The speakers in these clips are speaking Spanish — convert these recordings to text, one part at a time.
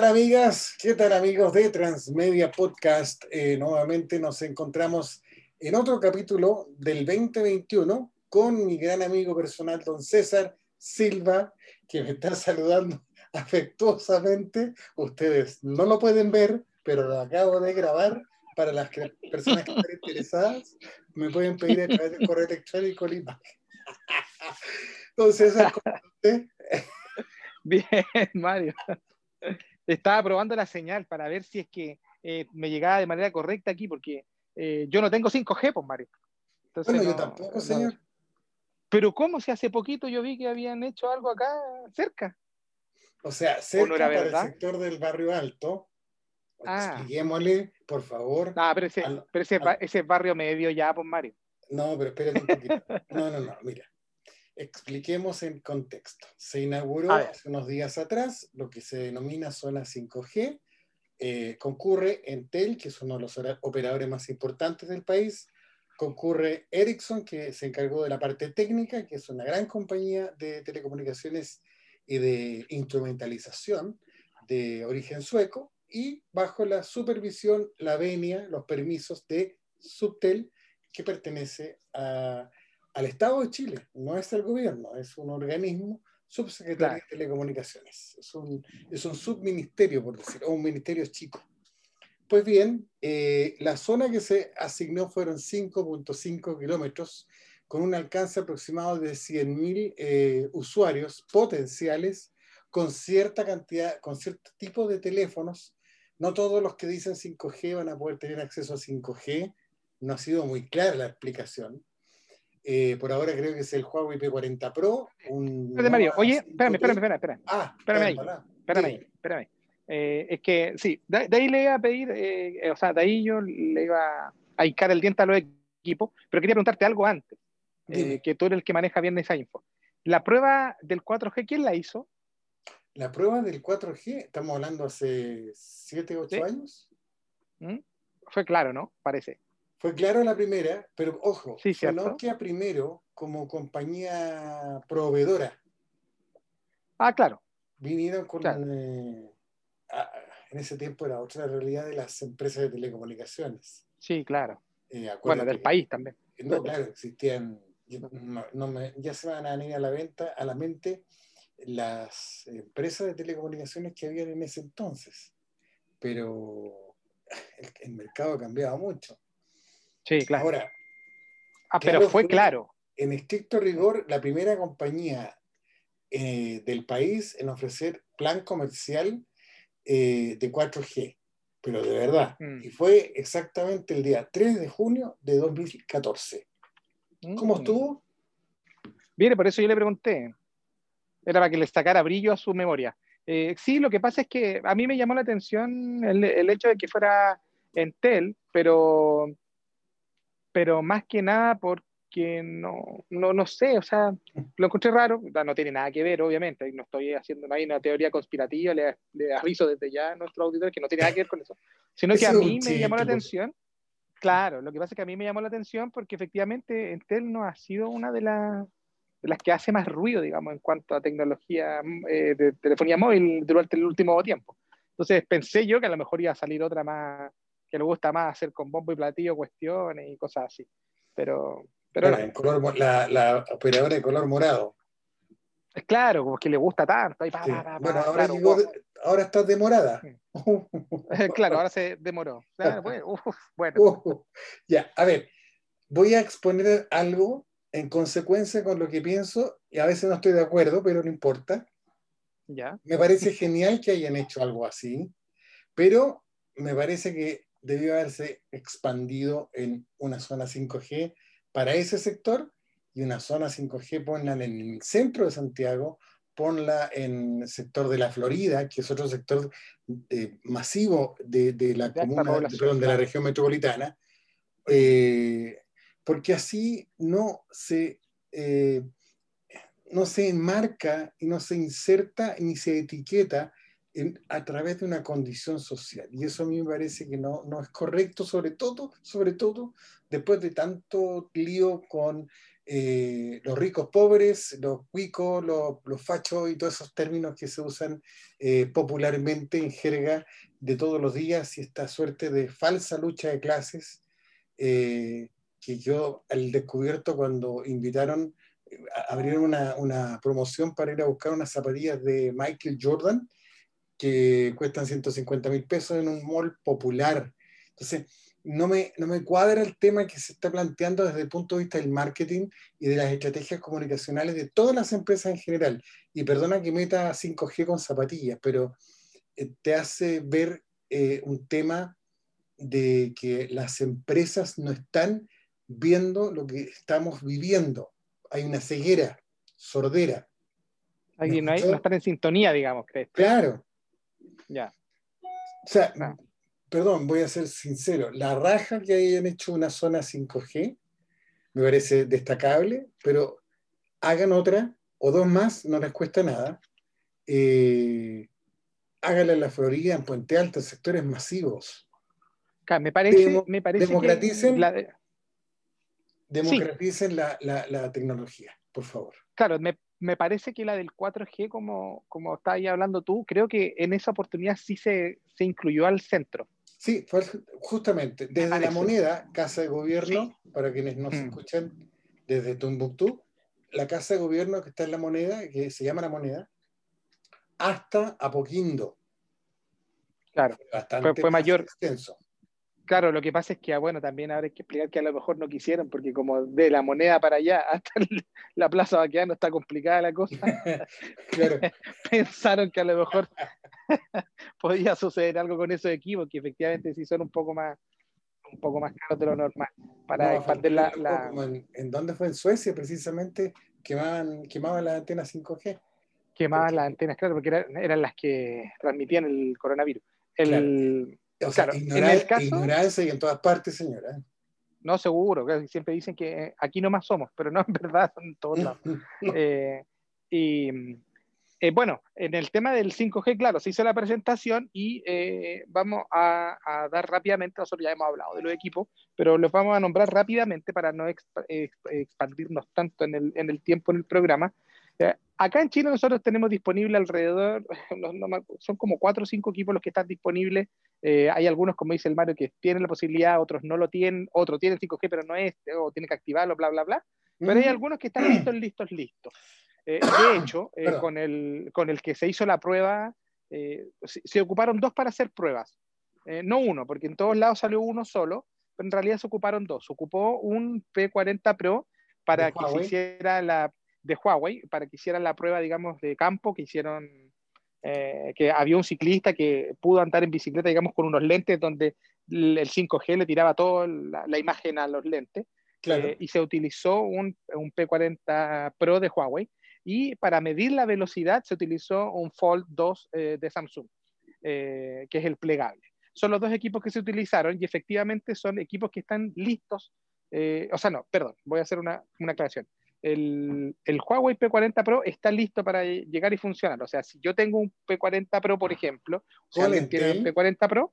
tal amigas? ¿Qué tal amigos de Transmedia Podcast? Eh, nuevamente nos encontramos en otro capítulo del 2021 con mi gran amigo personal, don César Silva, que me está saludando afectuosamente. Ustedes no lo pueden ver, pero lo acabo de grabar para las personas que están interesadas. Me pueden pedir a través del correo electrónico la Entonces, ¿cómo usted? Bien, Mario. Estaba probando la señal para ver si es que eh, me llegaba de manera correcta aquí, porque eh, yo no tengo 5G, pues, Mario. bueno, yo tampoco, señor. Pero ¿cómo si hace poquito yo vi que habían hecho algo acá cerca? O sea, cerca para el sector del barrio alto. Ah. Expliquémosle, por favor. Ah, pero, ese, pero ese, ese, barrio medio ya, pues, Mario. No, pero espérate un poquito. No, no, no, mira expliquemos en contexto. Se inauguró hace unos días atrás lo que se denomina zona 5G. Eh, concurre Entel, que es uno de los operadores más importantes del país. Concurre Ericsson, que se encargó de la parte técnica, que es una gran compañía de telecomunicaciones y de instrumentalización de origen sueco. Y bajo la supervisión, la venia, los permisos de Subtel, que pertenece a al Estado de Chile, no es el gobierno, es un organismo subsecretario de Telecomunicaciones. Es un, es un subministerio, por decirlo, un ministerio chico. Pues bien, eh, la zona que se asignó fueron 5.5 kilómetros, con un alcance aproximado de 100.000 eh, usuarios potenciales, con cierta cantidad, con cierto tipo de teléfonos. No todos los que dicen 5G van a poder tener acceso a 5G. No ha sido muy clara la explicación eh, por ahora creo que es el Huawei P40 Pro. Un Mario, oye, espérame, espérame, espérame, Ah, espérame ahí, espérame ahí, espérame. Eh, es que sí, de, ahí le iba a pedir, eh, o sea, de ahí yo le iba a hincar el diente a los equipos, pero quería preguntarte algo antes, que tú eres el que maneja bien esa info. ¿La prueba del 4G quién la hizo? La prueba del 4G, estamos hablando hace 7, 8 años. ¿Mm? Fue claro, ¿no? Parece. Fue claro la primera, pero ojo, sí, primero como compañía proveedora. Ah, claro. Vinieron con eh, en ese tiempo era otra realidad de las empresas de telecomunicaciones. Sí, claro. Eh, bueno, del país también. No, claro, existían, ya se van a venir a la venta, a la mente las empresas de telecomunicaciones que habían en ese entonces. Pero el mercado cambiaba mucho. Sí, claro. Ahora, ah, pero fue, claro. En estricto rigor, la primera compañía eh, del país en ofrecer plan comercial eh, de 4G, pero de verdad. Mm. Y fue exactamente el día 3 de junio de 2014. ¿Cómo mm. estuvo? Viene, por eso yo le pregunté. Era para que le sacara brillo a su memoria. Eh, sí, lo que pasa es que a mí me llamó la atención el, el hecho de que fuera Entel, pero pero más que nada porque no, no, no sé, o sea, lo encontré raro, no tiene nada que ver, obviamente, no estoy haciendo ahí una teoría conspirativa, le, le, aviso desde ya a nuestro auditor que no tiene nada que ver con eso, sino que a mí me llamó la atención, claro, lo que pasa es que a mí me llamó la atención porque efectivamente Entel no ha sido una de, las de las que hace más ruido, digamos, en cuanto a tecnología eh, de telefonía móvil durante el último tiempo. Entonces pensé yo que a lo mejor iba a salir otra más, que le gusta más hacer con bombo y platillo cuestiones y cosas así. Pero, pero la, la, operadora de color morado. Es claro, como que le gusta tanto. bueno, ahora, ahora está demorada. claro, ahora se demoró. bueno. ya, a ver, voy a exponer algo en consecuencia con lo que pienso, y a veces no estoy de acuerdo, pero no importa. Ya. Me parece genial que hayan hecho algo así, pero me parece que debió haberse expandido en una zona 5G para ese sector y una zona 5G ponla en el centro de Santiago, ponla en el sector de la Florida, que es otro sector eh, masivo de, la comuna, de la región metropolitana, eh, porque así no se, eh, no se enmarca y no se inserta ni se etiqueta a través de una condición social. Y eso a mí me parece que no, no es correcto, sobre todo, sobre todo después de tanto lío con eh, los ricos pobres, los cuicos, los, los, fachos y todos esos términos que se usan eh, popularmente en jerga de todos los días y esta suerte de falsa lucha de clases eh, que yo al descubierto cuando invitaron, abrieron una, una promoción para ir a buscar unas zapatillas de Michael Jordan que cuestan 150 mil pesos en un mall popular. Entonces, no me, no me cuadra el tema que se está planteando desde el punto de vista del marketing y de las estrategias comunicacionales de todas las empresas en general. Y perdona que meta 5G con zapatillas, pero eh, te hace ver eh, un tema de que las empresas no están viendo lo que estamos viviendo. Hay una ceguera, sordera. No, hay, no están en sintonía, digamos. ¿crees? Claro, ya. O sea, ah. perdón, voy a ser sincero, la raja que hayan hecho una zona 5G me parece destacable, pero hagan otra o dos más, no les cuesta nada. Eh, háganla en la Florida, en Puente Alto, en sectores masivos. me parece, me parece democraticen, la, democraticen la, la, tecnología, por favor. Claro, me, me parece que la del 4G, como, como estás ahí hablando tú, creo que en esa oportunidad sí se, se incluyó al centro. Sí, fue justamente. Desde la moneda, Casa de Gobierno, para quienes nos mm. escuchan desde Tumbuctú, la Casa de Gobierno que está en la moneda, que se llama la moneda, hasta Apoquindo. Claro, fue, fue mayor. Extenso. Claro, lo que pasa es que, ah, bueno, también habrá que explicar que a lo mejor no quisieron, porque como de la moneda para allá hasta la Plaza Baqueano está complicada la cosa, pensaron que a lo mejor podía suceder algo con esos equipos, que efectivamente sí son un poco más un poco más caros de lo normal, para expandir la... En, dónde fue? En Suecia, precisamente, quemaban, quemaban las antenas 5G. Quemaban las antenas, claro, porque eran, las que transmitían el coronavirus. El, o sea, ignorancia y en todas partes, señora. No, seguro, siempre dicen que aquí no más somos, pero no, en verdad en todos lados. Eh, y eh, bueno, en el tema del 5G, claro, se hizo la presentación y eh, vamos a, dar rápidamente, nosotros ya hemos hablado de los equipos, pero los vamos a nombrar rápidamente para no expandirnos tanto en el, en el tiempo en el programa. Acá en Chile nosotros tenemos disponible alrededor, son como cuatro o cinco equipos los que están disponibles. Eh, hay algunos, como dice el Mario, que tienen la posibilidad, otros no lo tienen, otros tienen 5G pero no es, o tienen que activarlo, bla, bla, bla. Pero hay algunos que están listos, listos, listos. Eh, de hecho, eh, con, el, con el que se hizo la prueba, se, se, ocuparon dos para hacer pruebas. no uno, porque en todos lados salió uno solo, pero en realidad se ocuparon dos. Se ocupó un P40 Pro para que se hiciera la de Huawei para que hicieran la prueba, digamos, de campo que hicieron, eh, que había un ciclista que pudo andar en bicicleta, digamos, con unos lentes donde el 5G le tiraba toda la, imagen a los lentes. Eh, y se utilizó un, un, P40 Pro de Huawei. Y para medir la velocidad se utilizó un Fold 2 eh, de Samsung, que es el plegable. Son los dos equipos que se utilizaron y efectivamente son equipos que están listos. o sea, no, perdón, voy a hacer una, una aclaración el, Huawei P40 Pro está listo para llegar y funcionar. O sea, si yo tengo un P40 Pro, por ejemplo, o alguien tiene un P40 Pro,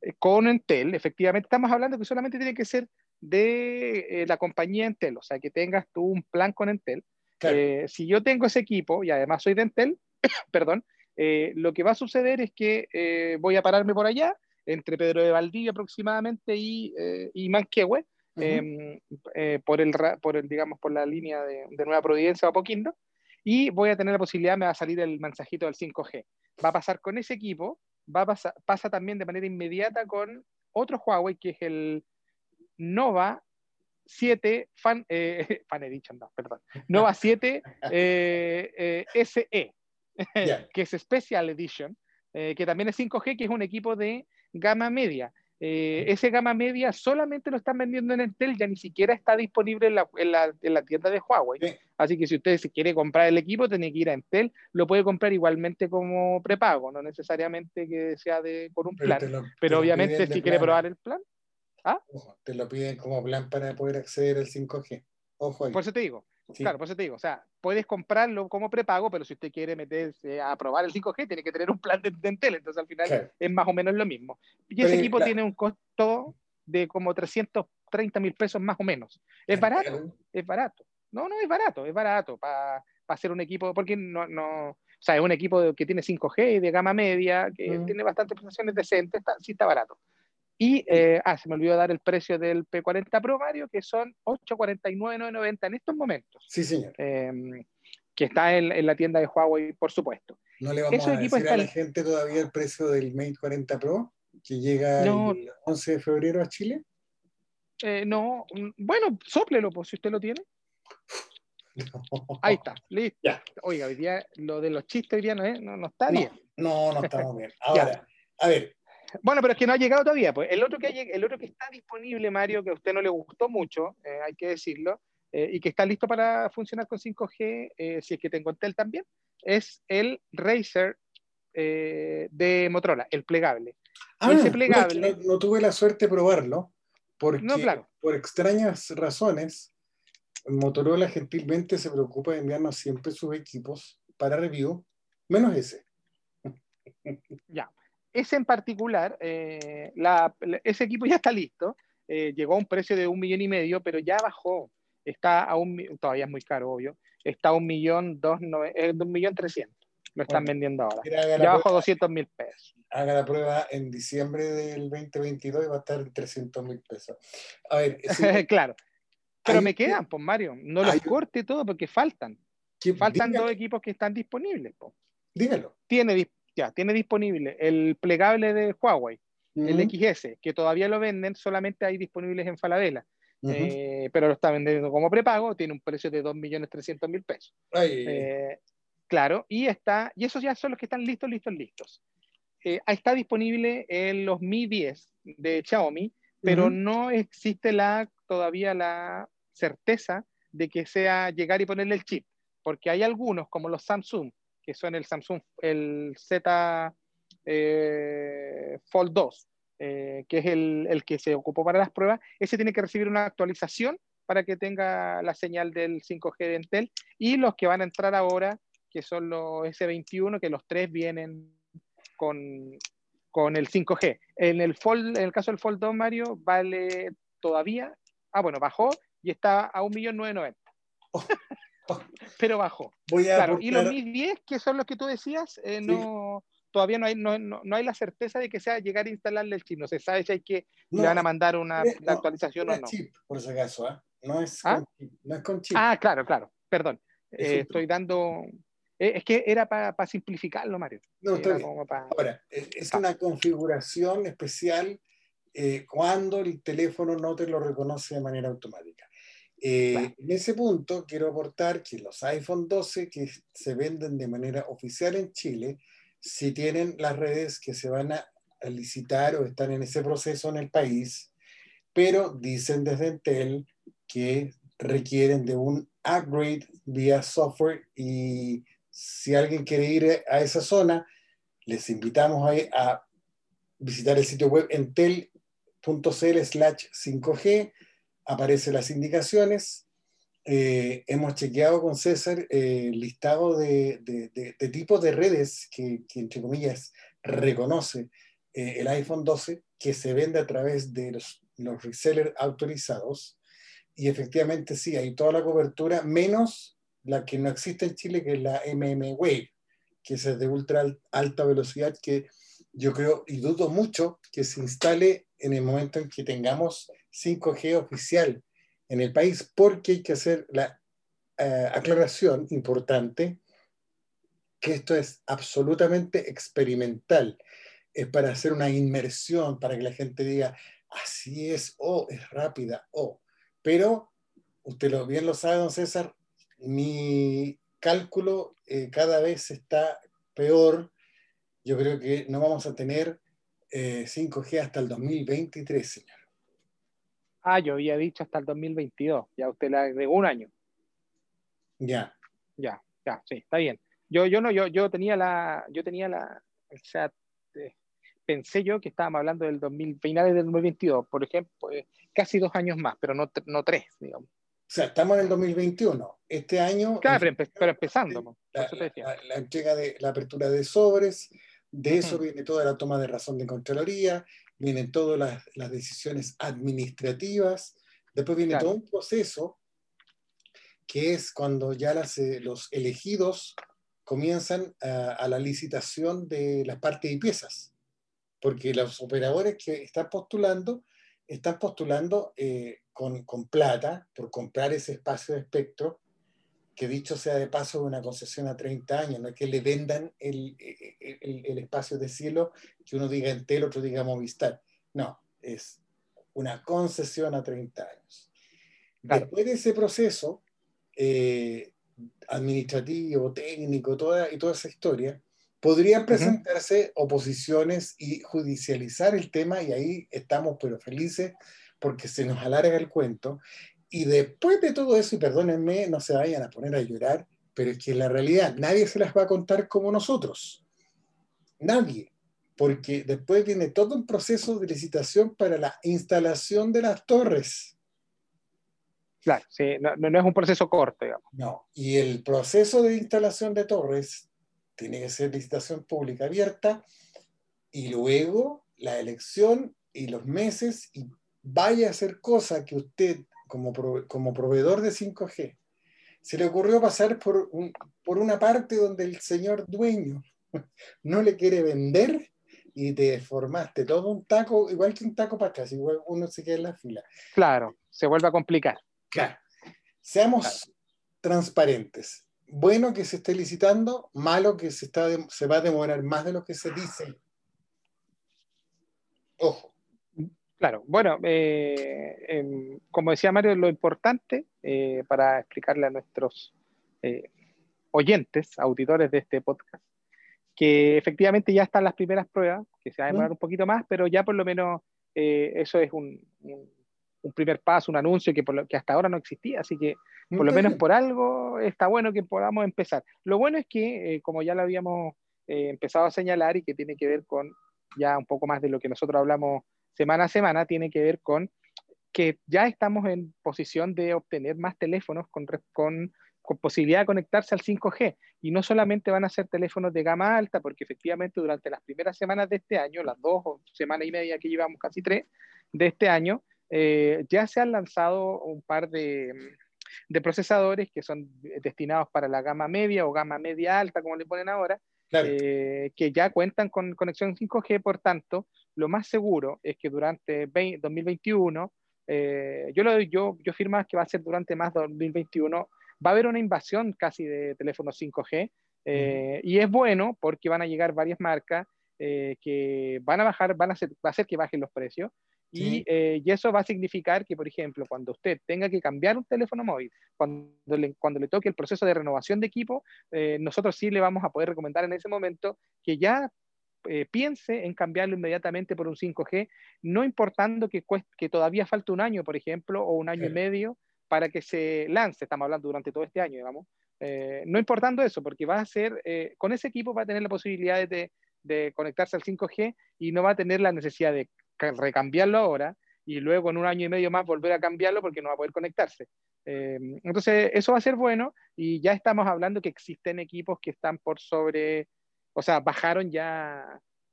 eh, con Intel, efectivamente, estamos hablando que solamente tiene que ser de eh, la compañía Intel, o sea, que tengas tú un plan con Intel. Eh, si yo tengo ese equipo y además soy de Intel, perdón, lo que va a suceder es que voy a pararme por allá, entre Pedro de Valdivia aproximadamente y, y Manquehue, Em, eh, por, el, por el, digamos, por la línea de, Nueva Providencia o Apoquindo, y voy a tener la posibilidad, me va a salir el mensajito del 5G. Va a pasar con ese equipo, va a pasar, pasa también de manera inmediata con otro Huawei, que es el Nova 7 Fan, eh, Fan Edition, no, perdón, Nova 7 eh, SE, que es Special Edition, que también es 5G, que es un equipo de gama media. Eh, ese gama media solamente lo están vendiendo en Entel, ya ni siquiera está disponible en la, en la, en la tienda de Huawei. Así que si usted se quiere comprar el equipo, tiene que ir a Entel, lo puede comprar igualmente como prepago, no necesariamente que sea de, con un plan. Pero, obviamente si quiere probar el plan. ¿ah? te lo piden como plan para poder acceder al 5G. Ojo Por eso te digo, Claro, por eso te digo, o sea, puedes comprarlo como prepago, pero si usted quiere meterse a probar el 5G, tiene que tener un plan de, Entel, entonces al final es más o menos lo mismo. Y ese equipo tiene un costo de como 330 mil pesos más o menos. Es barato, es barato. No, no, es barato, es barato para hacer un equipo, porque no, no, o sea, es un equipo que tiene 5G de gama media, que mm. tiene bastantes prestaciones decentes, está, sí está barato. Y, eh, ah, se me olvidó dar el precio del P40 Pro Mario, que son 849,990 en estos momentos. Sí, señor. Em, que está en, la tienda de Huawei, por supuesto. ¿No le vamos a decir a la gente todavía el precio del Mate 40 Pro, que llega el 11 de febrero a Chile? Eh, no, mm, bueno, soplelo, pues, si usted lo tiene. Ahí está, listo. Oiga, hoy día lo de los chistes hoy día no, no, está bien. No, no estamos bien. Ahora, a ver, bueno, pero es que no ha llegado todavía. Pues. El, otro que el otro que está disponible, Mario, que a usted no le gustó mucho, eh, hay que decirlo, eh, y que está listo para funcionar con 5G, eh, si es que tengo Intel también, es el Razer de Motorola, el plegable. Ah, Ese plegable. No, tuve la suerte de probarlo, porque por extrañas razones, Motorola gentilmente se preocupa de enviarnos siempre sus equipos para review, menos ese. Ya. Ese en particular, eh, ese equipo ya está listo, eh, llegó a un precio de un millón y medio, pero ya bajó, está a un, todavía es muy caro, obvio, está a un millón, dos, eh, un millón trescientos, lo están vendiendo ahora. Ya bajó 200 mil pesos. Haga la prueba en diciembre del 2022 y va a estar en 300 mil pesos. A ver, claro. Pero me quedan, pues Mario, no los corte todo porque faltan. Faltan dos equipos que están disponibles. Pues. Dígalo. Tiene ya, tiene disponible el plegable de Huawei, el XS, que todavía lo venden, solamente hay disponibles en Falabella. Eh, pero lo está vendiendo como prepago, tiene un precio de 2.300.000 pesos. Eh, claro, y está, y esos ya son los que están listos, listos, listos. Eh, está disponible en los Mi 10 de Xiaomi, pero no existe la, todavía la certeza de que sea llegar y ponerle el chip, porque hay algunos, como los Samsung, que son el Samsung, el Z eh, Fold 2, eh, que es el, que se ocupó para las pruebas, ese tiene que recibir una actualización para que tenga la señal del 5G de Intel, y los que van a entrar ahora, que son los S21, que los tres vienen con, el 5G. En el, Fold, en el caso del Fold 2, Mario, vale todavía, ah, bueno, bajó y está a 1.990. Oh. pero bajo. claro, y los Mi 10, que son los que tú decías, eh, no, todavía no hay, no, no, hay la certeza de que sea llegar a instalarle el chip. No se sabe si hay que le van a mandar una actualización o no. Chip, por si acaso, ¿eh? no, es ¿Ah? con chip, no es con chip. Ah, claro, claro. Perdón. Eh, estoy dando. es que era para simplificarlo, Mario. No, Ahora, es una configuración especial cuando el teléfono no te lo reconoce de manera automática. Eh, en ese punto quiero aportar que los iPhone 12 que se venden de manera oficial en Chile, si tienen las redes que se van a, licitar o están en ese proceso en el país, pero dicen desde Intel que requieren de un upgrade vía software y si alguien quiere ir a esa zona, les invitamos a, a visitar el sitio web entel.cl slash 5G aparecen las indicaciones. Eh, hemos chequeado con César eh, el listado de, de, tipos de redes que, entre comillas, reconoce eh, el iPhone 12 que se vende a través de los, los resellers autorizados. Y efectivamente sí, hay toda la cobertura, menos la que no existe en Chile, que es la MM Wave, que es de ultra alta velocidad, que yo creo y dudo mucho que se instale en el momento en que tengamos 5G oficial en el país, porque hay que hacer la eh, aclaración importante que esto es absolutamente experimental. Es para hacer una inmersión, para que la gente diga, así es, o oh, es rápida, o. Oh. Pero, usted lo, bien lo sabe, don César, mi cálculo eh, cada vez está peor. Yo creo que no vamos a tener 5G eh, hasta el 2023, señor. Ah, yo había dicho hasta el 2022. Ya usted le agregó un año. Ya. Ya, ya, sí, está bien. Yo, yo no, yo, yo tenía la, yo tenía la, o sea, eh, pensé yo que estábamos hablando del 2000, finales del 2022, por ejemplo, eh, casi dos años más, pero no, no tres, digamos. O sea, estamos en el 2021. Este año... Claro, pero, empezando. La, entrega de la apertura de sobres, de eso viene toda la toma de razón de Contraloría, vienen todas las, decisiones administrativas, después viene todo un proceso que es cuando ya eh, los elegidos comienzan a, la licitación de las partes y piezas, porque los operadores que están postulando, están postulando eh, con, con, plata por comprar ese espacio de espectro, que dicho sea de paso una concesión a 30 años, no es que le vendan el, el, el espacio de cielo, que uno diga Entel, otro diga Movistar, no, es una concesión a 30 años. Después de ese proceso, eh, administrativo, técnico, toda, y toda esa historia, podrían presentarse oposiciones y judicializar el tema y ahí estamos pero felices porque se nos alarga el cuento. Y después de todo eso, y perdónenme, no se vayan a poner a llorar, pero es que en la realidad nadie se las va a contar como nosotros. Nadie. Porque después viene todo un proceso de licitación para la instalación de las torres. Claro, sí, no, no, es un proceso corto, digamos. No, y el proceso de instalación de torres tiene que ser licitación pública abierta y luego la elección y los meses y vaya a hacer cosa que usted como, como proveedor de 5G se le ocurrió pasar por, un, por una parte donde el señor dueño no le quiere vender y te formaste todo un taco, igual que un taco para atrás, igual uno se queda en la fila. Claro, se vuelve a complicar. Claro. Seamos transparentes. Bueno que se esté licitando, malo que se, está se va a demorar más de lo que se dice. Ojo. Claro, bueno, eh, em, como decía Mario, lo importante eh, para explicarle a nuestros eh, oyentes, auditores de este podcast, que efectivamente ya están las primeras pruebas, que se va a demorar un poquito más, pero ya por lo menos eso es un, un primer paso, un anuncio que, por que hasta ahora no existía, así que por lo menos por algo está bueno que podamos empezar. Lo bueno es que, eh, como ya lo habíamos eh, empezado a señalar y que tiene que ver con ya un poco más de lo que nosotros hablamos semana a semana, tiene que ver con que ya estamos en posición de obtener más teléfonos con, con, con posibilidad de conectarse al 5G. Y no solamente van a ser teléfonos de gama alta, porque efectivamente durante las primeras semanas de este año, las dos semanas y media que llevamos, casi tres, de este año, eh, ya se han lanzado un par de, procesadores que son destinados para la gama media o gama media alta, como le ponen ahora, eh, que ya cuentan con conexión 5G, por tanto, lo más seguro es que durante 2021, eh, yo, lo, yo, yo firmo que va a ser durante más 2021, va a haber una invasión casi de teléfonos 5G, y es bueno porque van a llegar varias marcas que van a bajar, van a hacer, va a hacer que bajen los precios, eh, y, eso va a significar que, por ejemplo, cuando usted tenga que cambiar un teléfono móvil, cuando le, cuando le toque el proceso de renovación de equipo, eh, nosotros sí le vamos a poder recomendar en ese momento que ya eh, piense en cambiarlo inmediatamente por un 5G, no importando que, que todavía falta un año, por ejemplo, o un año y medio para que se lance, estamos hablando durante todo este año, digamos. no importando eso, porque va a ser, con ese equipo va a tener la posibilidad de, conectarse al 5G y no va a tener la necesidad de recambiarlo ahora y luego en un año y medio más volver a cambiarlo porque no va a poder conectarse. Eh, entonces, eso va a ser bueno y ya estamos hablando que existen equipos que están por sobre, o sea, bajaron ya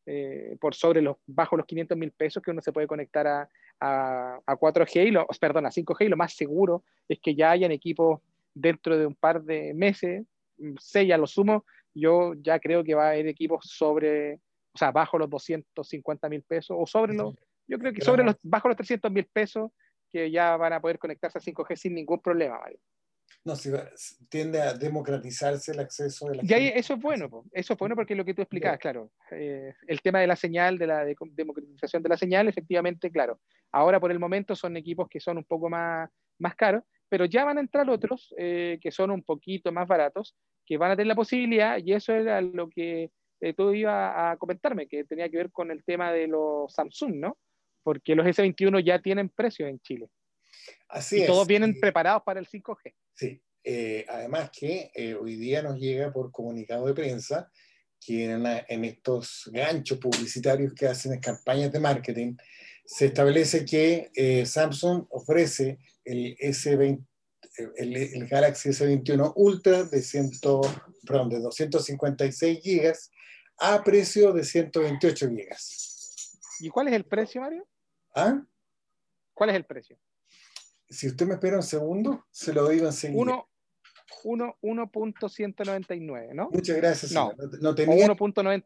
eh, por sobre los, bajo los 500 mil pesos que uno se puede conectar a, a, 4G y lo, perdón, a 5G y lo más seguro es que ya hayan equipos dentro de un par de meses, seis a lo sumo, yo ya creo que va a haber equipos sobre o sea, bajo los 250 mil pesos, o sobre los, yo creo que sobre los, bajo los 300 mil pesos, que ya van a poder conectarse a 5G sin ningún problema, Mario. No, si tiende a democratizarse el acceso de la y eso es bueno, eso es bueno porque lo que tú explicabas, claro, eh, el tema de la señal, de la democratización de la señal, efectivamente, claro. Ahora por el momento son equipos que son un poco más, más caros, pero ya van a entrar otros eh, que son un poquito más baratos, que van a tener la posibilidad, y eso era lo que eh, tú ibas a comentarme, que tenía que ver con el tema de los Samsung, ¿no? Porque los S21 ya tienen precio en Chile. Así y todos vienen preparados para el 5G. Sí, eh, además que eh, hoy día nos llega por comunicado de prensa que en, estos ganchos publicitarios que hacen en campañas de marketing, se establece que Samsung ofrece el S20, el, Galaxy S21 Ultra de, 100, perdón, de 256 GB a precio de 128 GB. ¿Y cuál es el precio, Mario? ¿Ah? ¿Cuál es el precio? Si usted me espera un segundo, se lo digo enseguida. 1.199, ¿no? Muchas gracias. No, no tenía... 1.199,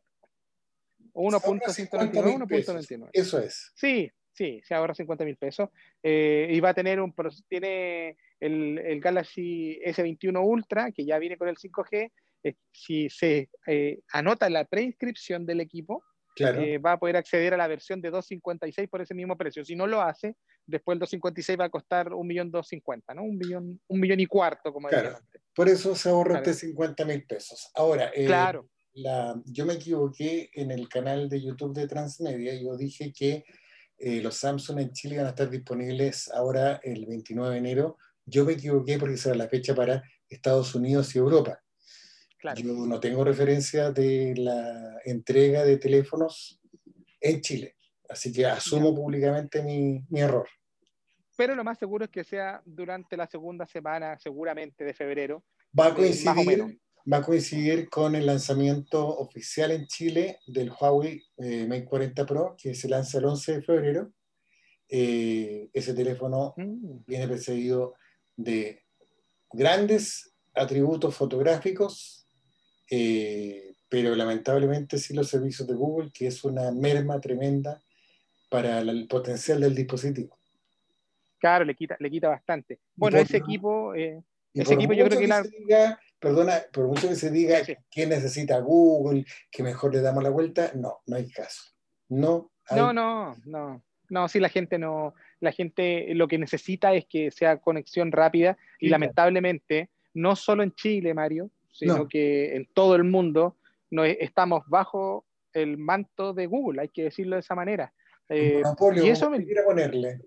1.99. Eso es. Sí, sí, se ahorra 50 mil pesos. Eh, y va a tener un, tiene el, el, Galaxy S21 Ultra, que ya viene con el 5G. Eh, si se eh, anota la preinscripción del equipo, eh, va a poder acceder a la versión de 256 por ese mismo precio. Si no lo hace, después el 256 va a costar 1.250.000, ¿no? Un millón, un millón y cuarto, como claro. Por eso se ahorra claro. 50 mil pesos. Ahora, eh, claro. La, yo me equivoqué en el canal de YouTube de Transmedia. Yo dije que eh, los Samsung en Chile van a estar disponibles ahora el 29 de enero. Yo me equivoqué porque esa era la fecha para Estados Unidos y Europa. Yo no tengo referencia de la entrega de teléfonos en Chile, así que asumo públicamente mi, mi, error. Pero lo más seguro es que sea durante la segunda semana, seguramente de febrero. Va a coincidir, va a coincidir con el lanzamiento oficial en Chile del Huawei eh, Mate 40 Pro, que se lanza el 11 de febrero. Eh, ese teléfono mm. viene precedido de grandes atributos fotográficos, eh, pero lamentablemente sí los servicios de Google, que es una merma tremenda para el potencial del dispositivo. Claro, le quita, le quita bastante. Bueno, ese equipo, eh, ese equipo yo creo que, la... diga, perdona, por mucho que se diga que necesita Google, que mejor le damos la vuelta, no, no hay caso. No, no, no, no. No, sí, la gente no, la gente lo que necesita es que sea conexión rápida y lamentablemente, no solo en Chile, Mario, sino que en todo el mundo no, estamos bajo el manto de Google, hay que decirlo de esa manera. Eh, y eso me ponerle.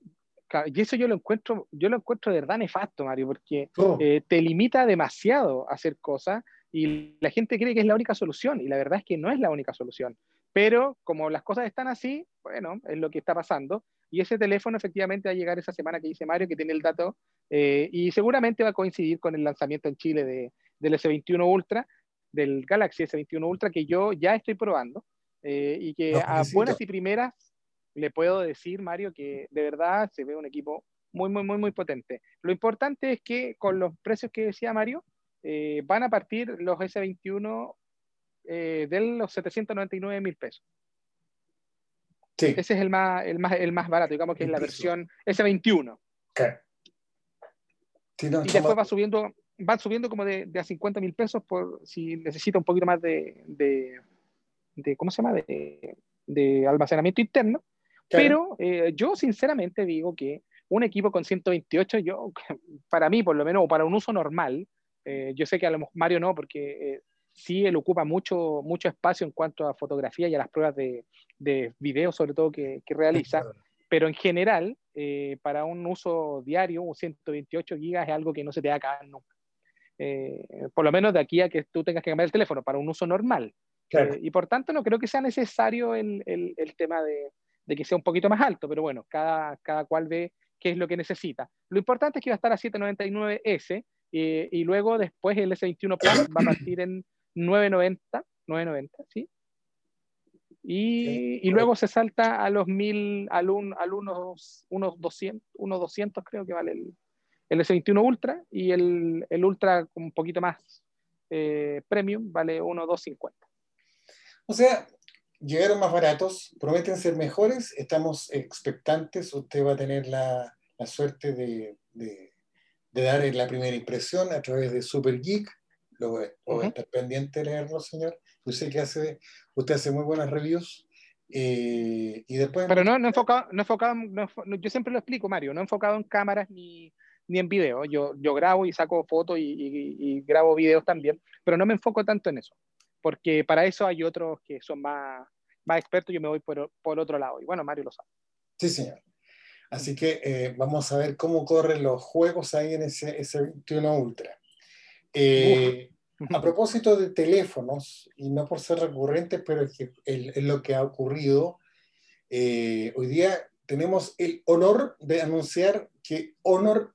Y eso yo lo encuentro, yo lo encuentro de verdad nefasto, Mario, porque oh. eh, te limita demasiado a hacer cosas y la gente cree que es la única solución y la verdad es que no es la única solución. Pero como las cosas están así, bueno, es lo que está pasando. Y ese teléfono efectivamente va a llegar esa semana que dice Mario, que tiene el dato, eh, y seguramente va a coincidir con el lanzamiento en Chile de, del S21 Ultra, del Galaxy S21 Ultra, que yo ya estoy probando eh, y que a buenas y primeras le puedo decir, Mario, que de verdad se ve un equipo muy, muy, muy, muy potente. Lo importante es que con los precios que decía Mario, eh, van a partir los S21 eh, de los 799 mil pesos. Sí. Ese es el más, el más, el más barato, digamos que es la versión S21. y después va subiendo, van subiendo como de, de a 50 mil pesos por si necesita un poquito más de, de, ¿cómo se llama? De, de almacenamiento interno. Pero eh, yo sinceramente digo que un equipo con 128, yo, para mí por lo menos, o para un uso normal, eh, yo sé que a lo mejor Mario no, porque eh, sí él ocupa mucho, mucho espacio en cuanto a fotografía y a las pruebas de, de video, sobre todo, que, que realiza. Pero en general, para un uso diario, un 128 gigas es algo que no se te da acá nunca. Eh, por lo menos de aquí a que tú tengas que cambiar el teléfono para un uso normal. Eh, y por tanto no creo que sea necesario el, el, tema de, de, que sea un poquito más alto, pero bueno, cada, cada cual ve qué es lo que necesita. Lo importante es que va a estar a 799S eh, y luego después el S21 Plus va a partir en 990, 990, ¿sí? Y, y, luego se salta a los 1000, al, un, al unos, unos 200, unos 200 creo que vale el, el S21 Ultra y el, el Ultra un poquito más eh, premium vale 1,250. O sea, llegaron más baratos, prometen ser mejores, estamos expectantes, usted va a tener la, la suerte de, de, de, dar la primera impresión a través de Super Geek, lo voy, a estar pendiente de leerlo, señor. Yo sé que hace, usted hace muy buenas reviews. Eh, y después... Pero no, no enfocado, no enfocado yo siempre lo explico, Mario, no enfocado en cámaras ni, ni en video. Yo, yo grabo y saco fotos y, grabo videos también, pero no me enfoco tanto en eso, porque para eso hay otros que son más, más expertos, yo me voy por, por otro lado. Y bueno, Mario lo sabe. Sí, señor. Así que eh, vamos a ver cómo corren los juegos ahí en ese, ese 21 Ultra. Eh, a propósito de teléfonos, y no por ser recurrentes, pero es, que es lo que ha ocurrido, eh, hoy día tenemos el honor de anunciar que Honor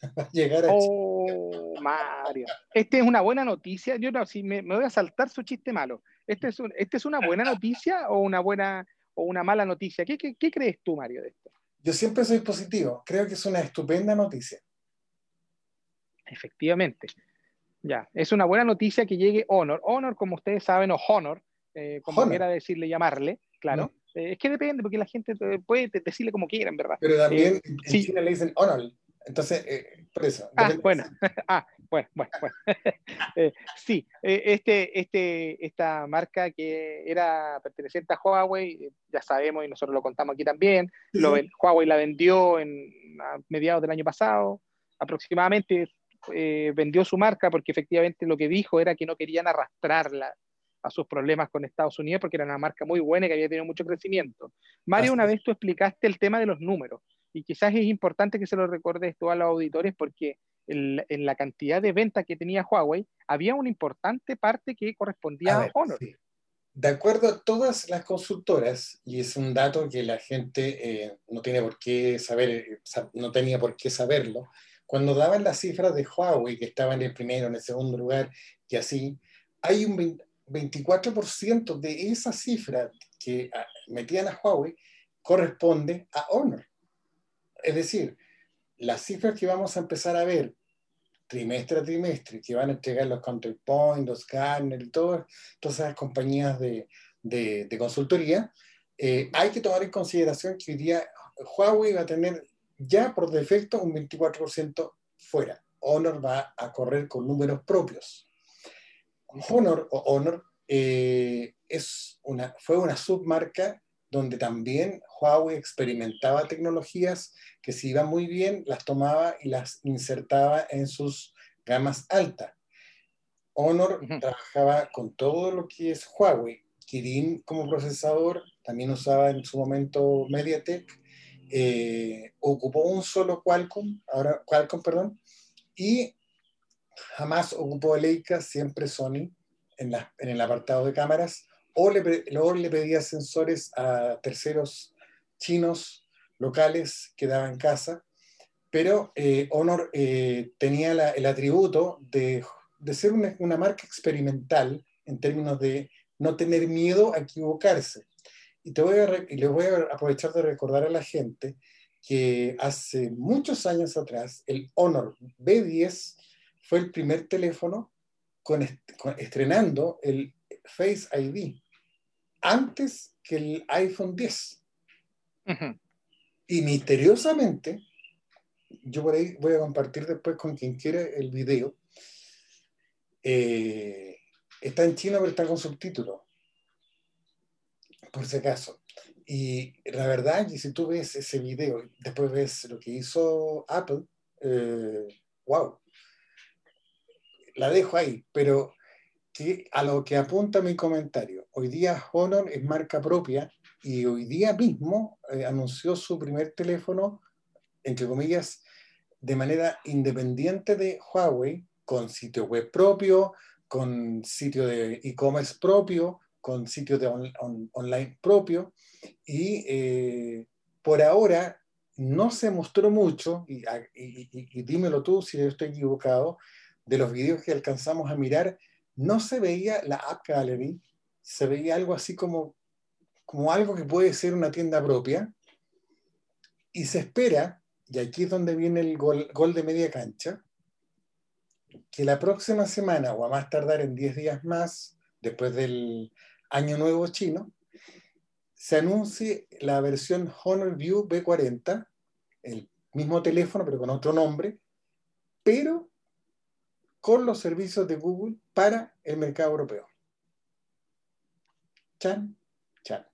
llegar a oh, Mario. Este es una buena noticia. Yo no, si me, voy a saltar su chiste malo. ¿Este es, ¿Este es una buena noticia o una buena o una mala noticia? ¿Qué, qué, crees tú, Mario, de esto? Yo siempre soy positivo. Creo que es una estupenda noticia. Efectivamente. Ya, es una buena noticia que llegue Honor. Honor, como ustedes saben, o Honor, eh, como quiera decirle, llamarle, claro. Eh, es que depende, porque la gente puede decirle como quieran, ¿verdad? Pero también eh, en China le dicen Honor. Entonces, eh, por eso. Ah, bueno. ah, bueno, bueno, bueno. Eh, sí, eh, este, este, esta marca que era perteneciente a Huawei, ya sabemos y nosotros lo contamos aquí también, lo, Huawei la vendió en, a mediados del año pasado, aproximadamente vendió su marca porque efectivamente lo que dijo era que no querían arrastrarla a sus problemas con Estados Unidos porque era una marca muy buena y que había tenido mucho crecimiento. Mario, una vez tú explicaste el tema de los números y quizás es importante que se lo recordes tú a los auditores porque en, la cantidad de ventas que tenía Huawei había una importante parte que correspondía a, Honor. De acuerdo a todas las consultoras, y es un dato que la gente eh, no tiene por qué saber, eh, no tenía por qué saberlo, cuando daban las cifras de Huawei, que estaba en el primero, en el segundo lugar, y así, hay un 24% de esa cifra que ah, metían a Huawei corresponde a Honor. Es decir, las cifras que vamos a empezar a ver trimestre a trimestre, que van a entregar los Counterpoint, los Gartner y todas, esas compañías de, consultoría, eh, hay que tomar en consideración que hoy día Huawei va a tener ya por defecto un 24% fuera. Honor va a correr con números propios. Honor o Honor eh, fue una submarca donde también Huawei experimentaba tecnologías que si iban muy bien, las tomaba y las insertaba en sus gamas altas. Honor trabajaba con todo lo que es Huawei. Kirin como procesador también usaba en su momento MediaTek. Eh, ocupó un solo Qualcomm, ahora Qualcomm, perdón, y jamás ocupó Leica, siempre Sony en, en el apartado de cámaras o le, le pedía sensores a terceros chinos locales que daban casa, pero eh, Honor eh, tenía el atributo de, ser una, marca experimental en términos de no tener miedo a equivocarse. Y, te voy a, y les voy a aprovechar de recordar a la gente que hace muchos años atrás el Honor B10 fue el primer teléfono con, estrenando el Face ID antes que el iPhone 10. Y misteriosamente, yo por ahí voy a compartir después con quien quiere el video, eh, está en chino pero está con subtítulos, por si acaso. Y la verdad que si tú ves ese video, después ves lo que hizo Apple, wow, eh, la dejo ahí, pero a lo que apunta mi comentario. Hoy día Honor es marca propia y hoy día mismo eh, anunció su primer teléfono, entre comillas, de manera independiente de Huawei, con sitio web propio, con sitio de e-commerce propio, con sitio de online propio. Y eh, por ahora no se mostró mucho, y, y, dímelo tú si yo estoy equivocado, de los videos que alcanzamos a mirar, no se veía la App Gallery, se veía algo así como, como algo que puede ser una tienda propia, y se espera, y aquí es donde viene el gol, gol de media cancha, que la próxima semana, o a más tardar en 10 días más, después del Año Nuevo chino, se anuncie la versión Honor View B40, el mismo teléfono pero con otro nombre, pero con los servicios de Google para el mercado europeo. Chan, chan.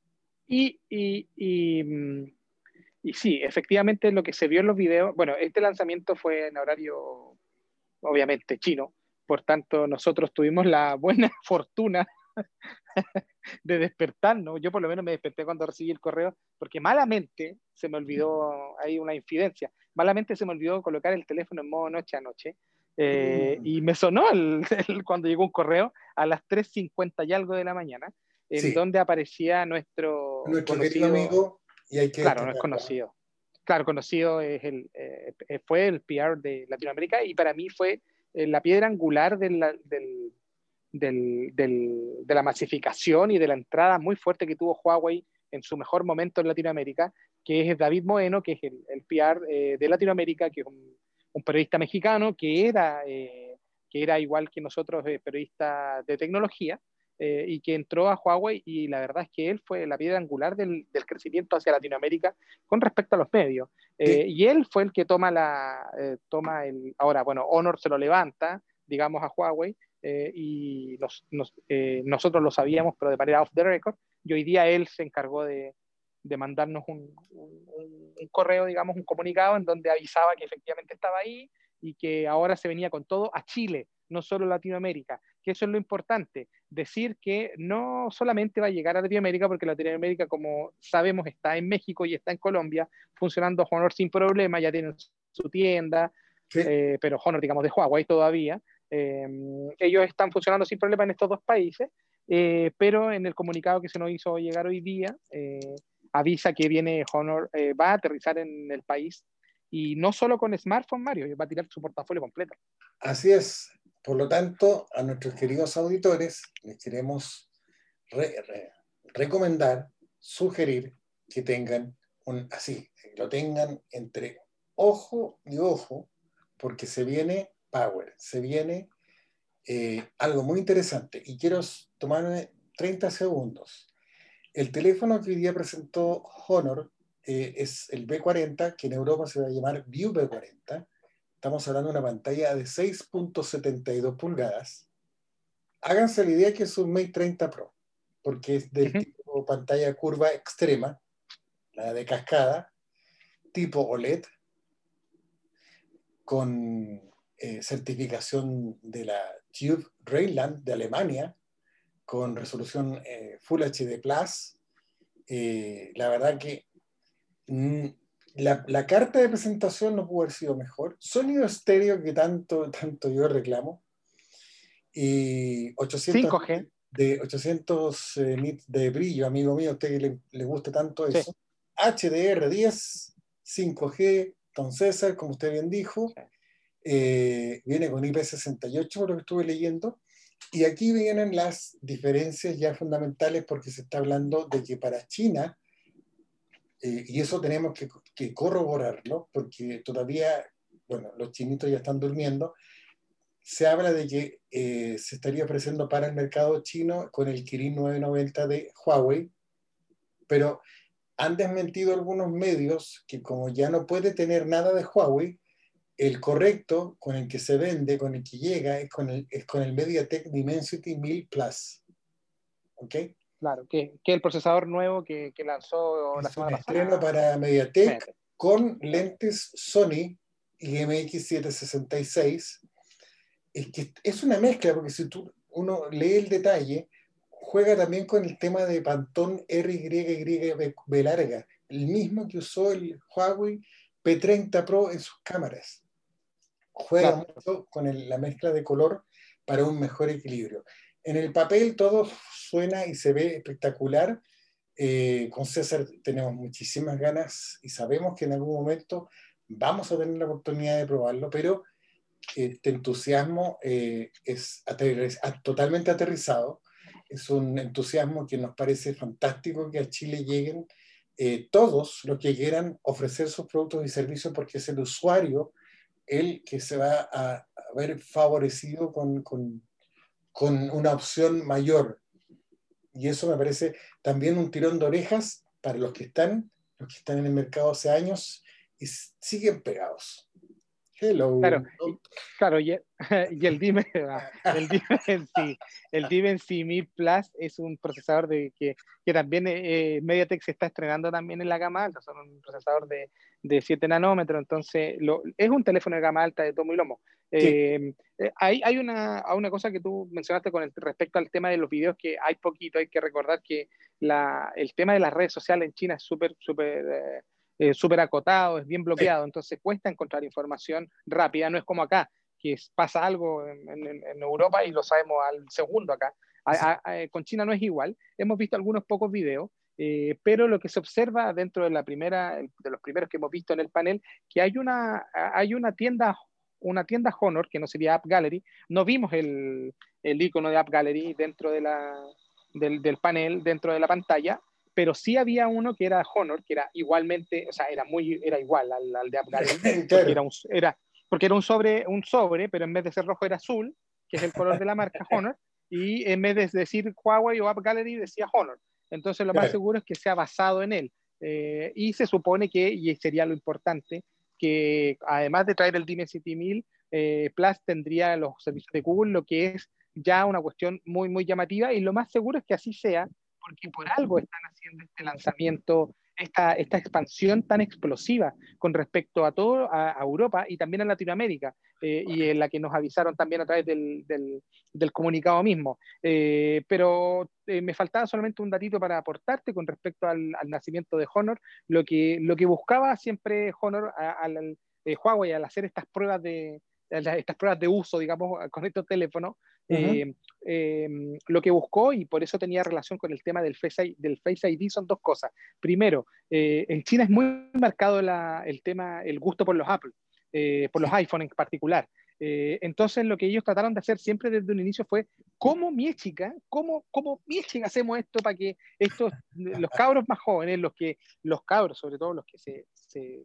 Y, y, y, sí, efectivamente lo que se vio en los videos, bueno, este lanzamiento fue en horario obviamente chino, por tanto nosotros tuvimos la buena fortuna de despertarnos. Yo por lo menos me desperté cuando recibí el correo, porque malamente se me olvidó, hay una infidencia, malamente se me olvidó colocar el teléfono en modo noche a noche eh, mm. y me sonó cuando llegó un correo a las 3.50 y algo de la mañana, en donde aparecía nuestro, nuestro querido amigo, y hay que claro, no es conocido, claro, conocido, es el, eh, fue el PR de Latinoamérica y para mí fue la piedra angular del, del, del, de la masificación y de la entrada muy fuerte que tuvo Huawei en su mejor momento en Latinoamérica, que es David Moeno, que es el, el PR de Latinoamérica, que es un, un periodista mexicano que era, eh, que era igual que nosotros, eh, periodista de tecnología, eh, y que entró a Huawei y la verdad es que él fue la piedra angular del, del crecimiento hacia Latinoamérica con respecto a los medios. Y él fue el que toma la, toma el, ahora, bueno, Honor se lo levanta, digamos, a Huawei, y nos, nosotros lo sabíamos, pero de manera off the record, y hoy día él se encargó de, de mandarnos un, un, correo, digamos, un comunicado en donde avisaba que efectivamente estaba ahí y que ahora se venía con todo a Chile, no solo Latinoamérica, que eso es lo importante, decir que no solamente va a llegar a Latinoamérica, porque Latinoamérica, como sabemos, está en México y está en Colombia, funcionando Honor sin problema, ya tienen su tienda, eh, pero Honor, digamos, de Huawei todavía. Eh, ellos están funcionando sin problema en estos dos países, eh, pero en el comunicado que se nos hizo llegar hoy día, avisa que viene Honor, eh, va a aterrizar en el país y no solo con smartphone, Mario, va a tirar su portafolio completo. Así es. Por lo tanto, a nuestros queridos auditores les queremos recomendar, sugerir que tengan un así, lo tengan entre ojo y ojo, porque se viene Power, se viene eh, algo muy interesante. Y quiero tomarme 30 segundos el teléfono que hoy día presentó Honor eh, es el B40, que en Europa se va a llamar View B40. Estamos hablando de una pantalla de 6.72 pulgadas. Háganse la idea que es un Mate 30 Pro, porque es del tipo pantalla curva extrema, la de cascada, tipo OLED, con eh, certificación de la Tube Rheinland de Alemania, con resolución eh, Full HD Plus. Eh, la verdad que mm, la, carta de presentación no pudo haber sido mejor. Sonido estéreo que tanto, tanto yo reclamo. Y 800 5G. de 800 eh, nits de brillo, amigo mío, a usted que le, gusta tanto eso. HDR10, 5G, Don César, como usted bien dijo. viene con IP68, por lo que estuve leyendo. Y aquí vienen las diferencias ya fundamentales porque se está hablando de que para China, eh, y eso tenemos que, corroborarlo, porque todavía, bueno, los chinitos ya están durmiendo, se habla de que eh, se estaría ofreciendo para el mercado chino con el Kirin 990 de Huawei, pero han desmentido algunos medios que como ya no puede tener nada de Huawei, el correcto con el que se vende, con el que llega, es con el, es con el MediaTek Dimensity 1000 Plus. ¿Ok? Claro, que, que el procesador nuevo que, que lanzó la semana pasada. estreno para MediaTek con lentes Sony IMX766. Es que es una mezcla, porque si tú, uno lee el detalle, juega también con el tema de Pantón RYY larga, el mismo que usó el Huawei P30 Pro en sus cámaras juega mucho con la mezcla de color para un mejor equilibrio. En el papel todo suena y se ve espectacular. Eh, con César tenemos muchísimas ganas y sabemos que en algún momento vamos a tener la oportunidad de probarlo, pero este entusiasmo eh, es totalmente aterrizado. Es un entusiasmo que nos parece fantástico que a Chile lleguen eh, todos los que quieran ofrecer sus productos y servicios porque es el usuario él que se va a, ver favorecido con, con, con, una opción mayor. Y eso me parece también un tirón de orejas para los que están, los que están en el mercado hace años y siguen pegados. Hello. Claro, claro y, el, y el Dime, el Dime sí, el Dimensity 1000 Plus es un procesador de que, que también eh, MediaTek se está estrenando también en la gama alta, son un procesador de, de 7 nanómetros, entonces lo, es un teléfono de gama alta de tomo y lomo. Eh, eh, hay, hay una, una, cosa que tú mencionaste con el, respecto al tema de los videos, que hay poquito, hay que recordar que la, el tema de las redes sociales en China es súper, súper eh, súper acotado, es bien bloqueado, entonces cuesta encontrar información rápida, no es como acá, que pasa algo en, Europa y lo sabemos al segundo acá. con China no es igual, hemos visto algunos pocos videos Eh, pero lo que se observa dentro de la primera, de los primeros que hemos visto en el panel, que hay una, hay una tienda, una tienda Honor, que no sería App Gallery, no vimos el, el icono de App Gallery dentro de la, del, del, panel, dentro de la pantalla, pero sí había uno que era Honor, que era igualmente, o sea, era muy, era igual al, al de porque, era un, era, porque era un sobre, un sobre, pero en vez de ser rojo era azul, que es el color de la marca Honor, y en vez de decir Huawei o App Gallery decía Honor. Entonces lo más seguro es que sea basado en él. Eh, y se supone que, y sería lo importante, que además de traer el Dimensity 1000, eh, Plus tendría los servicios de Google, lo que es ya una cuestión muy, muy llamativa, y lo más seguro es que así sea, porque por algo están haciendo este lanzamiento esta, esta expansión tan explosiva con respecto a todo, a, Europa y también a Latinoamérica, eh, y en la que nos avisaron también a través del, del, comunicado mismo. Eh, pero eh, me faltaba solamente un datito para aportarte con respecto al, al, nacimiento de Honor, lo que, lo que buscaba siempre Honor al Huawei al hacer estas pruebas de, estas pruebas de uso, digamos, con estos teléfonos, eh, em, lo que buscó, y por eso tenía relación con el tema del Face, ID, del Face ID, son dos cosas. Primero, eh, en China es muy marcado el tema, el gusto por los Apple, eh, por los iPhone en particular. entonces, lo que ellos trataron de hacer siempre desde un inicio fue, ¿cómo mi chica, cómo, cómo mi chica hacemos esto para que estos, los cabros más jóvenes, los que, los cabros, sobre todo los que se, se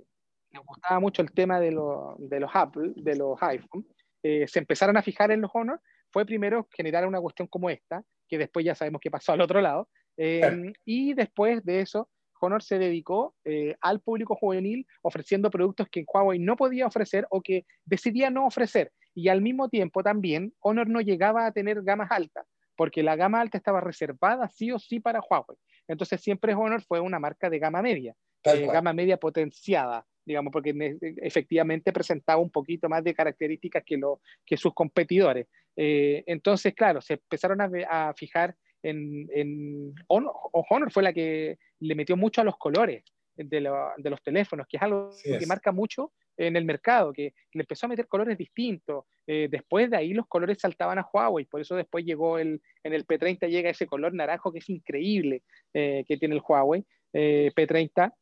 les gustaba mucho el tema de, de los Apple, de los iPhone, se empezaron a fijar en los Honor fue primero generar una cuestión como esta, que después ya sabemos que pasó al otro lado, eh, y después de eso, Honor se dedicó eh, al público juvenil ofreciendo productos que Huawei no podía ofrecer o que decidía no ofrecer. Y al mismo tiempo también Honor no llegaba a tener gamas altas, porque la gama alta estaba reservada sí o sí para Huawei. Entonces siempre Honor fue una marca de gama media, eh, gama media potenciada digamos, porque efectivamente presentaba un poquito más de características que, lo, que sus competidores. Eh, entonces, claro, se empezaron a, fijar en, en Honor, Honor, fue la que le metió mucho a los colores de, los teléfonos, que es algo que marca mucho en el mercado, que le empezó a meter colores distintos. Eh, después de ahí los colores saltaban a Huawei, por eso después llegó el, en el P30 llega ese color naranjo que es increíble eh, que tiene el Huawei P30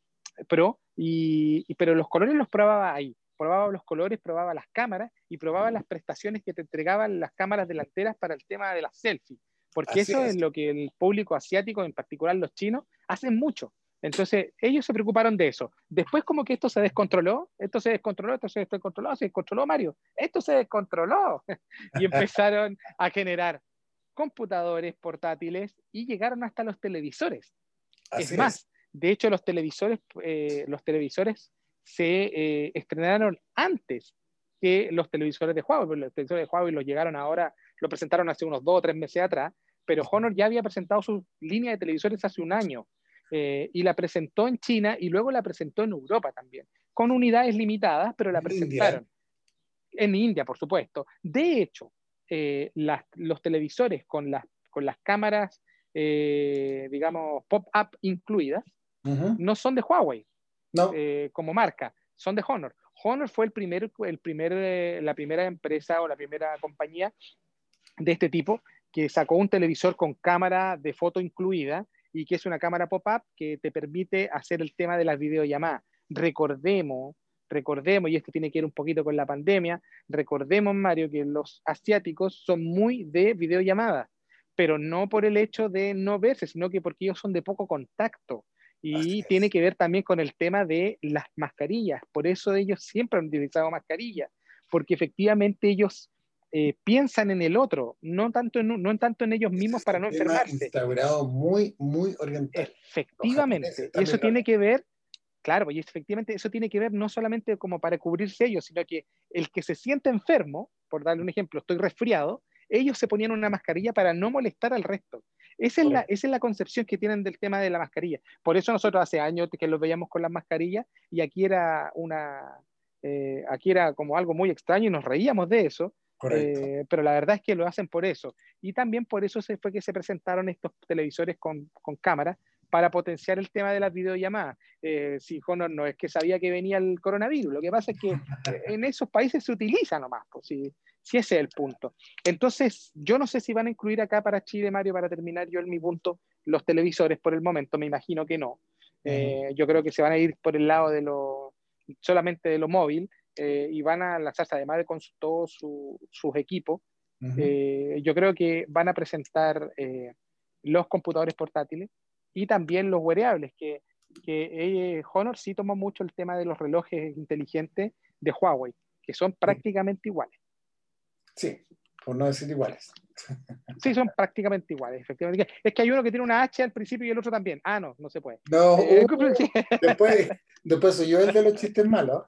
Pro, y, pero los colores los probaba ahí. Probaba los colores, probaba las cámaras y probaba las prestaciones que te entregaban las cámaras delanteras para el tema de las selfies. Porque eso es. lo que el público asiático, en particular los chinos, hacen mucho. Entonces, ellos se preocuparon de eso. Después, como que esto se descontroló, esto se descontroló, esto se descontroló, se descontroló, Mario, esto se descontroló. y empezaron a generar computadores portátiles y llegaron hasta los televisores. es más, de hecho, los televisores, eh, los televisores se eh, estrenaron antes que los televisores de Huawei, los televisores de Huawei los llegaron ahora, lo presentaron hace unos dos o tres meses atrás, pero Honor ya había presentado su línea de televisores hace un año eh, y la presentó en China y luego la presentó en Europa también, con unidades limitadas, pero la presentaron. En India, por supuesto. De hecho, los televisores con las, con las cámaras, digamos, pop-up incluidas, no son de Huawei eh, como marca, son de Honor. Honor fue el primer, el primer, eh, la primera empresa o la primera compañía de este tipo que sacó un televisor con cámara de foto incluida y que es una cámara pop-up que te permite hacer el tema de las videollamadas. Recordemos, recordemos, y esto tiene que ver un poquito con la pandemia, recordemos, Mario, que los asiáticos son muy de videollamadas, pero no por el hecho de no verse, sino que porque ellos son de poco contacto. Y tiene que ver también con el tema de las mascarillas. Por eso ellos siempre han utilizado mascarillas, porque efectivamente ellos eh, piensan en el otro, no tanto en, no tanto en ellos mismos para no enfermarse. instaurado muy, muy oriental. Efectivamente. Y eso tiene que ver, claro, y efectivamente eso tiene que ver no solamente como para cubrirse ellos, sino que el que se siente enfermo, por darle un ejemplo, estoy resfriado, ellos se ponían una mascarilla para no molestar al resto. Esa es, la, es la concepción que tienen del tema de la mascarilla. Por eso nosotros hace años que los veíamos con las mascarillas y aquí era una, eh, aquí era como algo muy extraño y nos reíamos de eso. Eh, pero la verdad es que lo hacen por eso. Y también por eso se fue que se presentaron estos televisores con, con cámara para potenciar el tema de las videollamadas. Eh, si Honor no es que sabía que venía el coronavirus, lo que pasa es que en esos países se utiliza nomás, pues, si, si ese es el punto. Entonces, yo no sé si van a incluir acá para Chile, Mario, para terminar yo en mi punto, los televisores por el momento, me imagino que no. Eh, yo creo que se van a ir por el lado de lo, solamente de lo móvil eh, y van a lanzarse, además de con todos sus equipos, yo creo que van a presentar los computadores portátiles y también los wearables, que, que Honor sí toma mucho el tema de los relojes inteligentes de Huawei, que son prácticamente iguales. Sí, por no decir iguales. Sí, son prácticamente iguales, efectivamente. Es que hay uno que tiene una H al principio y el otro también. Ah, no, no se puede. No, eh, después, después soy yo el de los chistes malos.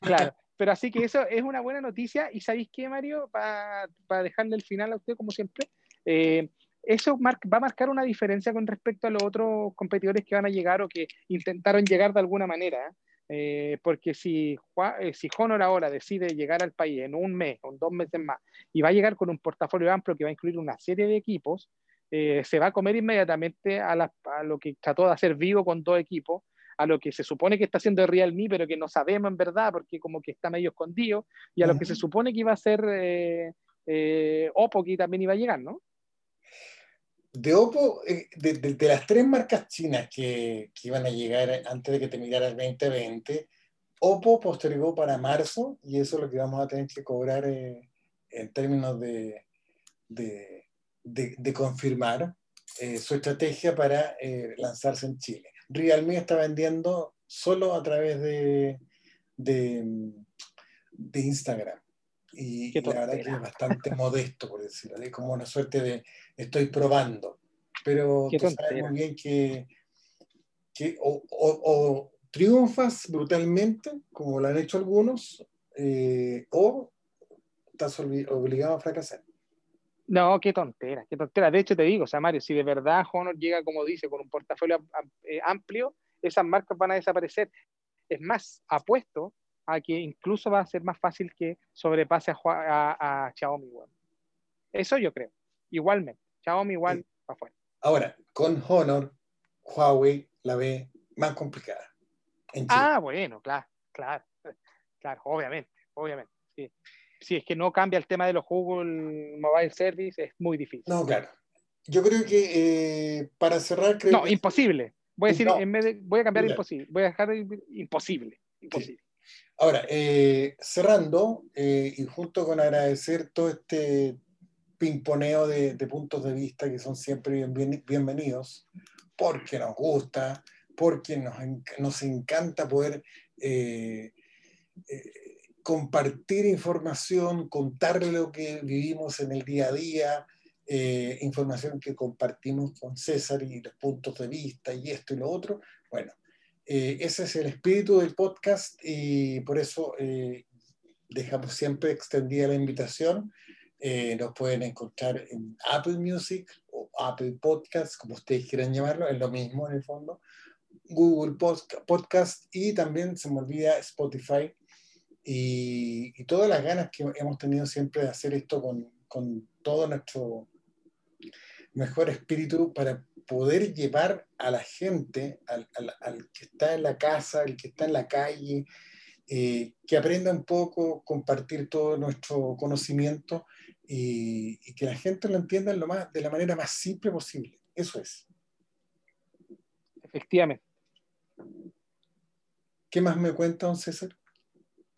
Claro, pero así que eso es una buena noticia. ¿Y sabéis qué, Mario? Para, para dejarle el final a usted, como siempre, eh, eso va a marcar una diferencia con respecto a los otros competidores que van a llegar o que intentaron llegar de alguna manera. Eh, porque si, eh, si Honor ahora decide llegar al país en un mes o dos meses más y va a llegar con un portafolio amplio que va a incluir una serie de equipos, eh, se va a comer inmediatamente a, lo que trató de hacer Vivo con dos equipos, a lo que se supone que está haciendo Realme, pero que no sabemos en verdad porque como que está medio escondido, y a lo que se supone que iba a ser Oppo que también iba a llegar, ¿no? De Oppo, eh, de, las tres marcas chinas que, iban a llegar antes de que terminara el 2020, Oppo postergó para marzo y eso es lo que vamos a tener que cobrar eh, en términos de, confirmar eh, su estrategia para lanzarse en Chile. Realme está vendiendo solo a través de Instagram. Y, la verdad que es bastante modesto, por decirlo. Es como una suerte de estoy probando. Pero tú sabes muy bien que, que o, triunfas brutalmente, como lo han hecho algunos, eh, o estás obligado a fracasar. No, qué tontera, qué tontera. De hecho, te digo, o sea, Mario, si de verdad Honor llega, como dice, con un portafolio eh, amplio, esas marcas van a desaparecer. Es más, apuesto a que incluso va a ser más fácil que sobrepase a, a, Xiaomi. Eso yo creo. Igualmente. Xiaomi igual va afuera. Ahora, con Honor, Huawei la ve más complicada. ah, bueno, claro, claro, claro, obviamente, obviamente. Sí. Si es que no cambia el tema de los Google Mobile Service, es muy difícil. No, claro. Yo creo que eh, para cerrar, creo No, imposible. Voy a decir, en vez de, voy a cambiar imposible. Voy a dejar imposible. Imposible. Ahora, eh, cerrando, eh, y junto con agradecer todo este pimponeo de, puntos de vista que son siempre bienvenidos, porque nos gusta, porque nos, encanta poder eh, compartir información, contar lo que vivimos en el día a día, información que compartimos con César y los puntos de vista y esto y lo otro. Bueno, eh, ese es el espíritu del podcast y por eso eh, dejamos siempre extendida la invitación. Eh, nos pueden encontrar en Apple Music o Apple Podcast, como ustedes quieran llamarlo, es lo mismo en el fondo. Google Podcast y también se me olvida Spotify y, todas las ganas que hemos tenido siempre de hacer esto con, con todo nuestro mejor espíritu para poder llevar a la gente, al, que está en la casa, al que está en la calle, eh, que aprenda un poco, compartir todo nuestro conocimiento y, que la gente lo entienda lo más, de la manera más simple posible. Eso es. Efectivamente. ¿Qué más me cuenta, don César?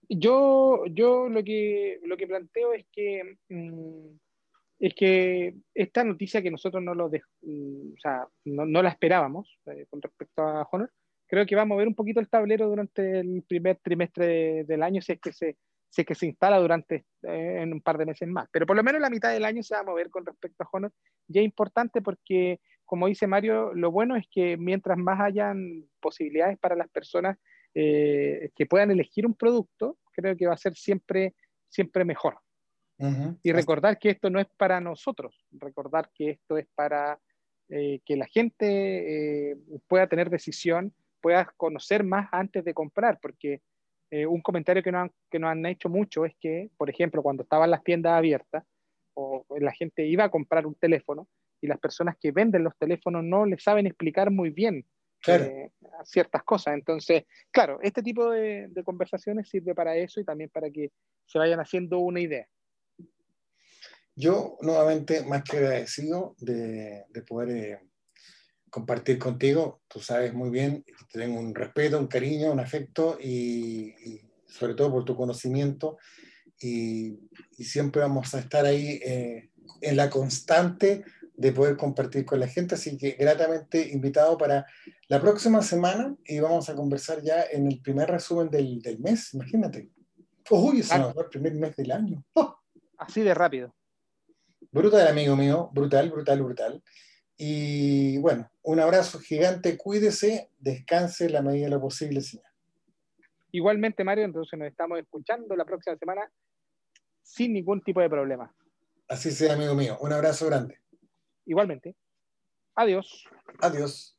Yo, yo lo, que, lo que planteo es que mm, es que esta noticia que nosotros no, lo mm, sea, no, no, la esperábamos eh, con respecto a Honor, creo que va a mover un poquito el tablero durante el primer trimestre del año, si es que se, si es que se instala durante eh, en un par de meses más. Pero por lo menos la mitad del año se va a mover con respecto a Honor. Y es importante porque, como dice Mario, lo bueno es que mientras más hayan posibilidades para las personas eh, que puedan elegir un producto, creo que va a ser siempre, siempre mejor. Y recordar que esto no es para nosotros, recordar que esto es para eh, que la gente eh, pueda tener decisión, pueda conocer más antes de comprar, porque eh, un comentario que nos, han, que nos han hecho mucho es que, por ejemplo, cuando estaban las tiendas abiertas, o la gente iba a comprar un teléfono y las personas que venden los teléfonos no les saben explicar muy bien ciertas cosas. Entonces, claro, este tipo de, de, conversaciones sirve para eso y también para que se vayan haciendo una idea. Yo nuevamente más que agradecido de, poder eh, compartir contigo. Tú sabes muy bien, te tengo un respeto, un cariño, un afecto y, sobre todo por tu conocimiento. Y, siempre vamos a estar ahí eh, en la constante de poder compartir con la gente. Así que gratamente invitado para la próxima semana y vamos a conversar ya en el primer resumen del, del mes, imagínate. Uy, es el primer mes del año. ¡Oh! Así de rápido. Brutal, amigo mío, brutal, brutal, brutal. Y bueno, un abrazo gigante, cuídese, descanse la medida de lo posible, señor. Igualmente, Mario, entonces nos estamos escuchando la próxima semana sin ningún tipo de problema. Así sea, amigo mío. Un abrazo grande. Igualmente. Adiós. Adiós.